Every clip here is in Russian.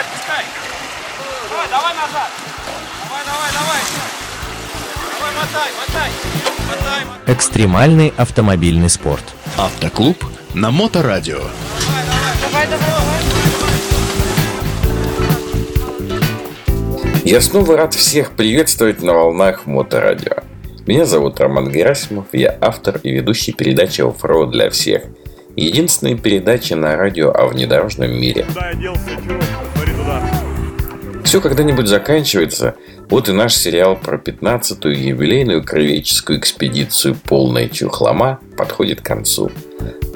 отпускай. Давай, давай назад. Давай, давай, давай. Давай, мотай, мотай. Мотай, мотай. Экстремальный автомобильный спорт. Автоклуб на Моторадио. Давай, давай, давай. Я снова рад всех приветствовать на волнах Моторадио. Меня зовут Роман Герасимов, я автор и ведущий передачи «Оффроуд для всех». Единственная передача на радио о внедорожном мире. Куда я делся? Все когда-нибудь заканчивается. Вот и наш сериал про 15-ю юбилейную кровеческую экспедицию «Полная чухлома» подходит к концу.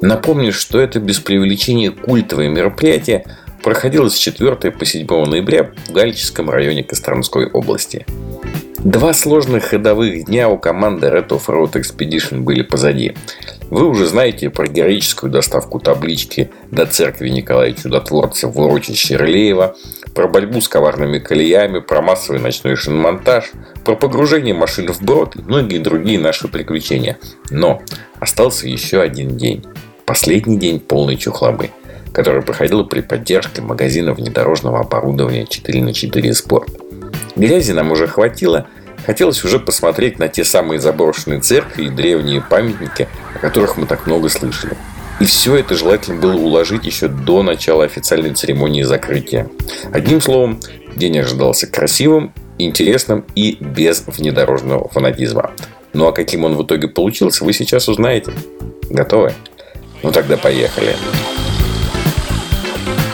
Напомню, что это без преувеличения культовое мероприятие проходило с 4 по 7 ноября в Галическом районе Костромской области. Два сложных ходовых дня у команды Red Off-Road Expedition были позади. Вы уже знаете про героическую доставку таблички до церкви Николая Чудотворца в урочище Рылеева, про борьбу с коварными колеями, про массовый ночной шиномонтаж, про погружение машин в брод и многие другие наши приключения. Но остался еще один день. Последний день полной чухлобы, который проходил при поддержке магазина внедорожного оборудования 4 на 4 Sport. Грязи нам уже хватило, хотелось уже посмотреть на те самые заброшенные церкви и древние памятники, о которых мы так много слышали. И все это желательно было уложить еще до начала официальной церемонии закрытия. Одним словом, день ожидался красивым, интересным и без внедорожного фанатизма. Ну а каким он в итоге получился, вы сейчас узнаете. Готовы? Ну тогда поехали.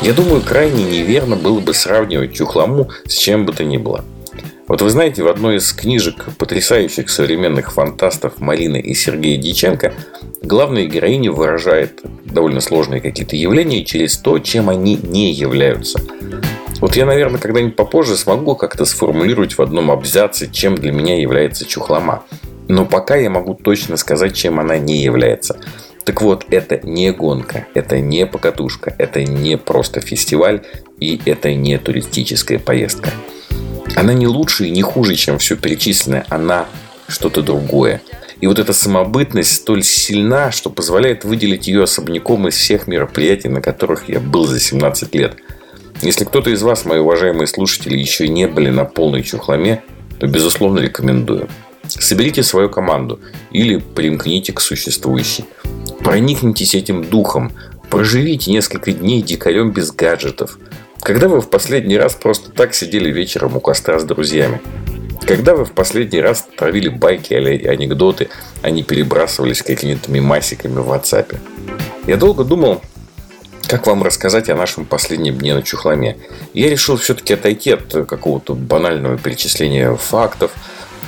Я думаю, крайне неверно было бы сравнивать чухлому с чем бы то ни было. Вот вы знаете, в одной из книжек потрясающих современных фантастов Марины и Сергея Диченко главная героиня выражает довольно сложные какие-то явления через то, чем они не являются. Вот я, наверное, когда-нибудь попозже смогу как-то сформулировать в одном абзаце, чем для меня является чухлома. Но пока я могу точно сказать, чем она не является. Так вот, это не гонка, это не покатушка, это не просто фестиваль и это не туристическая поездка. Она не лучше и не хуже, чем все перечисленное, она что-то другое. И вот эта самобытность столь сильна, что позволяет выделить ее особняком из всех мероприятий, на которых я был за 17 лет. Если кто-то из вас, мои уважаемые слушатели, еще не были на полной чухломе, то, безусловно, рекомендую. Соберите свою команду или примкните к существующей. Проникнитесь этим духом. Проживите несколько дней дикарем без гаджетов. Когда вы в последний раз просто так сидели вечером у костра с друзьями? Когда вы в последний раз травили байки или анекдоты, а не перебрасывались какими-то мемасиками в WhatsApp? Я долго думал, как вам рассказать о нашем последнем дне на Чухломе. Я решил все-таки отойти от какого-то банального перечисления фактов,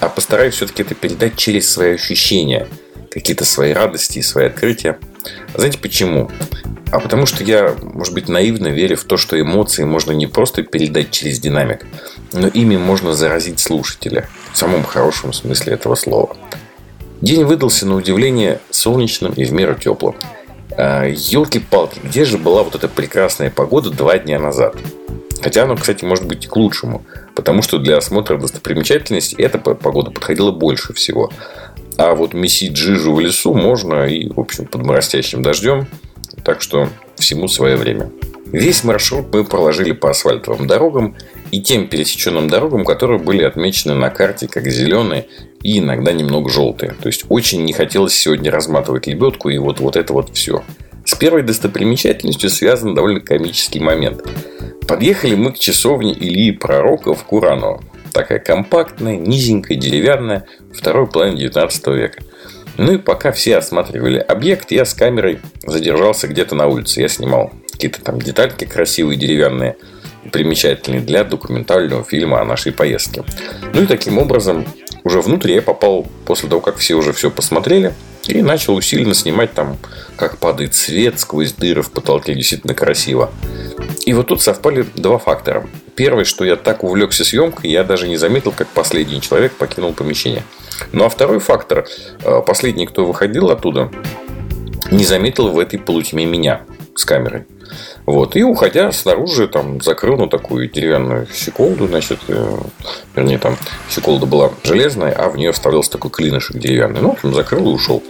а постараюсь все-таки это передать через свои ощущения – какие-то свои радости и свои открытия. Знаете почему? А потому что я, может быть, наивно верю в то, что эмоции можно не просто передать через динамик, но ими можно заразить слушателя. В самом хорошем смысле этого слова. День выдался на удивление солнечным и в меру теплым. Елки-палки, где же была вот эта прекрасная погода два дня назад? Хотя оно, кстати, может быть к лучшему. Потому что для осмотра достопримечательностей эта погода подходила больше всего. А вот месить жижу в лесу можно и, в общем, под моросящим дождем. Так что всему свое время. Весь маршрут мы проложили по асфальтовым дорогам и тем пересеченным дорогам, которые были отмечены на карте как зеленые и иногда немного желтые. То есть очень не хотелось сегодня разматывать лебедку и вот, вот это вот все. С первой достопримечательностью связан довольно комический момент. Подъехали мы к часовне Ильи Пророка в Кураново такая компактная, низенькая, деревянная, второй половины 19 века. Ну и пока все осматривали объект, я с камерой задержался где-то на улице. Я снимал какие-то там детальки красивые, деревянные, примечательные для документального фильма о нашей поездке. Ну и таким образом уже внутрь я попал после того, как все уже все посмотрели. И начал усиленно снимать там, как падает свет сквозь дыры в потолке. Действительно красиво. И вот тут совпали два фактора. Первый, что я так увлекся съемкой, я даже не заметил, как последний человек покинул помещение. Ну а второй фактор, э, последний, кто выходил оттуда, не заметил в этой полутьме меня с камерой. Вот. И уходя снаружи, там, закрыл ну, такую деревянную щеколду, значит, э, вернее, там щеколда была железная, а в нее вставлялся такой клинышек деревянный. Ну, в общем, закрыл и ушел.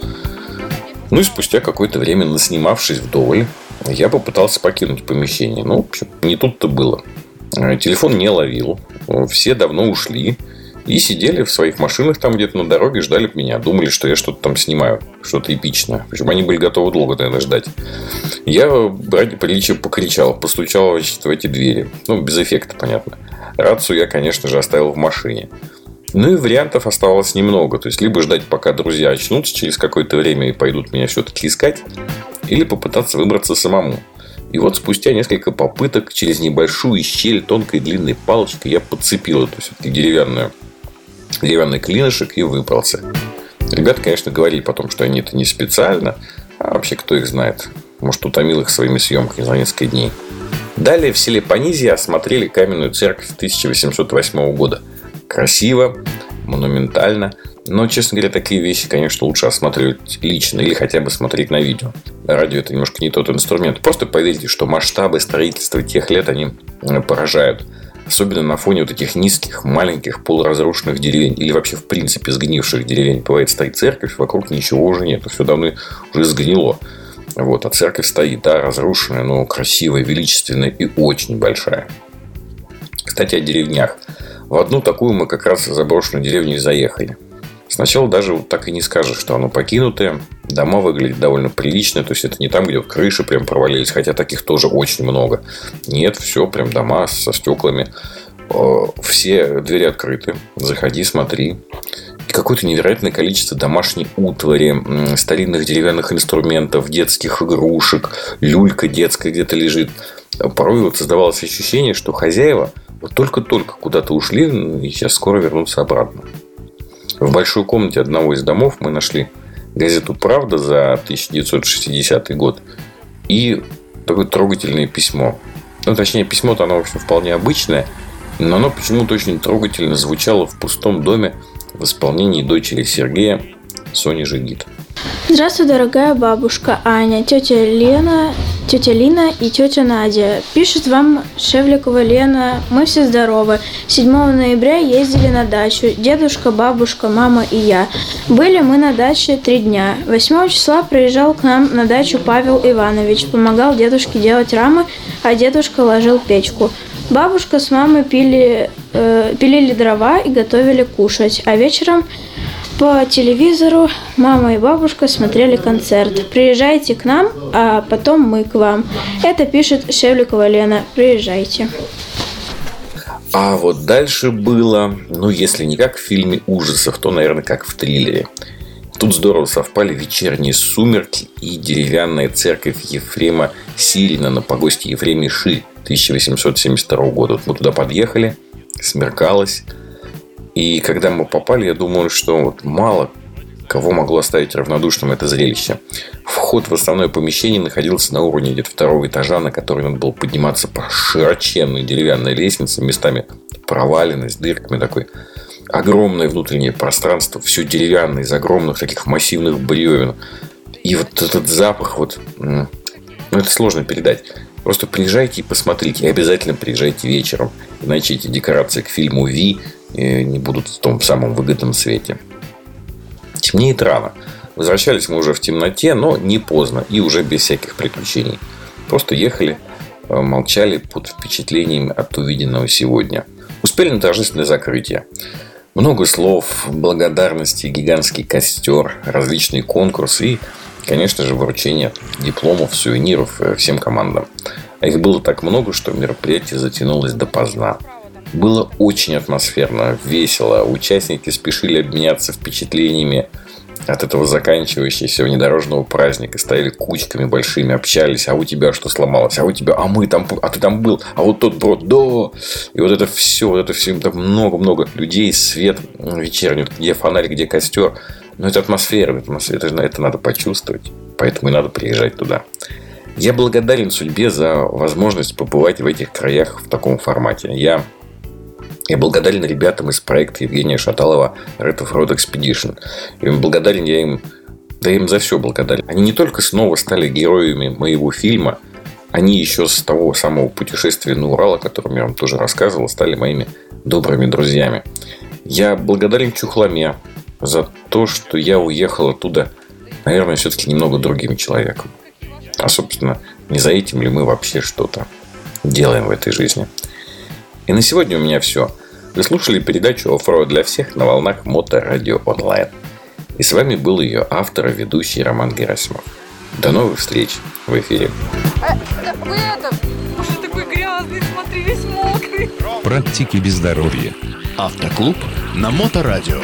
Ну и спустя какое-то время, наснимавшись вдоволь, я попытался покинуть помещение. Ну, в общем, не тут-то было. Э, Телефон не ловил. Э, Все давно ушли. И сидели в своих машинах там где-то на дороге, ждали меня. Думали, что я что-то там снимаю, что-то эпичное. Причем они были готовы долго, наверное, ждать. Я ради приличия покричал, постучал значит, в эти двери. Ну, без эффекта, понятно. Рацию я, конечно же, оставил в машине. Ну и вариантов оставалось немного. То есть, либо ждать, пока друзья очнутся через какое-то время и пойдут меня все-таки искать, или попытаться выбраться самому. И вот спустя несколько попыток через небольшую щель тонкой длинной палочкой я подцепил эту все-таки деревянную, деревянный клинышек и выбрался. Ребята, конечно, говорили потом, что они это не специально, а вообще кто их знает. Может, утомил их своими съемками за несколько дней. Далее в селе Понизия осмотрели каменную церковь 1808 года. Красиво, монументально. Но, честно говоря, такие вещи, конечно, лучше осматривать лично или хотя бы смотреть на видео. Радио это немножко не тот инструмент. Просто поверьте, что масштабы строительства тех лет, они э, поражают. Особенно на фоне вот этих низких, маленьких, полуразрушенных деревень. Или вообще, в принципе, сгнивших деревень. Бывает, стоит церковь, вокруг ничего уже нет. Все давно уже сгнило. Вот, а церковь стоит, да, разрушенная, но красивая, величественная и очень большая. Кстати, о деревнях. В одну такую мы как раз заброшенную деревню и заехали. Сначала даже вот так и не скажешь, что оно покинутое. Дома выглядят довольно прилично. То есть, это не там, где вот крыши прям провалились. Хотя таких тоже очень много. Нет, все прям дома со стеклами. Э, Все двери открыты. Заходи, смотри. И какое-то невероятное количество домашней утвари, старинных деревянных инструментов, детских игрушек, люлька детская где-то лежит. Порой вот создавалось ощущение, что хозяева вот только-только куда-то ушли и сейчас скоро вернутся обратно. В большой комнате одного из домов мы нашли газету «Правда» за 1960 год и такое трогательное письмо. Ну, точнее, письмо-то оно, в общем, вполне обычное, но оно почему-то очень трогательно звучало в пустом доме в исполнении дочери Сергея Сони Жигит. Здравствуй, дорогая бабушка Аня, тетя Лена, тетя Лина и тетя Надя. Пишет вам Шевликова Лена. Мы все здоровы. 7 ноября ездили на дачу. Дедушка, бабушка, мама и я. Были мы на даче три дня. 8 числа приезжал к нам на дачу Павел Иванович. Помогал дедушке делать рамы, а дедушка ложил печку. Бабушка с мамой пили, э, пилили дрова и готовили кушать. А вечером по телевизору мама и бабушка смотрели концерт. Приезжайте к нам, а потом мы к вам. Это пишет Шевликова Лена. Приезжайте. А вот дальше было, ну, если не как в фильме ужасов, то, наверное, как в триллере. Тут здорово совпали вечерние сумерки и деревянная церковь Ефрема Сирина на погосте Ефремии Ши 1872 года. Вот мы туда подъехали, смеркалось. И когда мы попали, я думаю, что вот мало кого могло оставить равнодушным это зрелище. Вход в основное помещение находился на уровне где-то второго этажа, на который надо было подниматься по широченной деревянной лестнице, местами проваленной, с дырками такой. Огромное внутреннее пространство, все деревянное, из огромных таких массивных бревен. И вот этот запах, вот, ну, это сложно передать. Просто приезжайте и посмотрите. И обязательно приезжайте вечером. Иначе эти декорации к фильму «Ви» э, не будут в том самом выгодном свете. Темнеет рано. Возвращались мы уже в темноте, но не поздно и уже без всяких приключений. Просто ехали, э, молчали под впечатлениями от увиденного сегодня. Успели на торжественное закрытие. Много слов, благодарности, гигантский костер, различные конкурсы и, конечно же, вручение дипломов, сувениров э, всем командам. А их было так много, что мероприятие затянулось допоздна. Было очень атмосферно, весело. Участники спешили обменяться впечатлениями от этого заканчивающегося внедорожного праздника. Стояли кучками большими, общались. А у тебя что сломалось? А у тебя? А мы там? А ты там был? А вот тот брод? Да! И вот это все, вот это все, так много-много людей, свет вечерний, где фонарик, где костер. Но это атмосфера, это, это надо почувствовать. Поэтому и надо приезжать туда. Я благодарен судьбе за возможность побывать в этих краях в таком формате. Я я благодарен ребятам из проекта Евгения Шаталова Red of Road Expedition. И благодарен я им, да им за все благодарен. Они не только снова стали героями моего фильма, они еще с того самого путешествия на Урал, о котором я вам тоже рассказывал, стали моими добрыми друзьями. Я благодарен Чухломе за то, что я уехал оттуда, наверное, все-таки немного другим человеком. А, собственно, не за этим ли мы вообще что-то делаем в этой жизни. И на сегодня у меня все. Вы слушали передачу «Оффроуд для всех» на волнах Моторадио онлайн. И с вами был ее автор и ведущий Роман Герасимов. До новых встреч в эфире. Вы это... Боже, такой грязный, смотри, весь мокрый. Практики без здоровья. Автоклуб на Моторадио.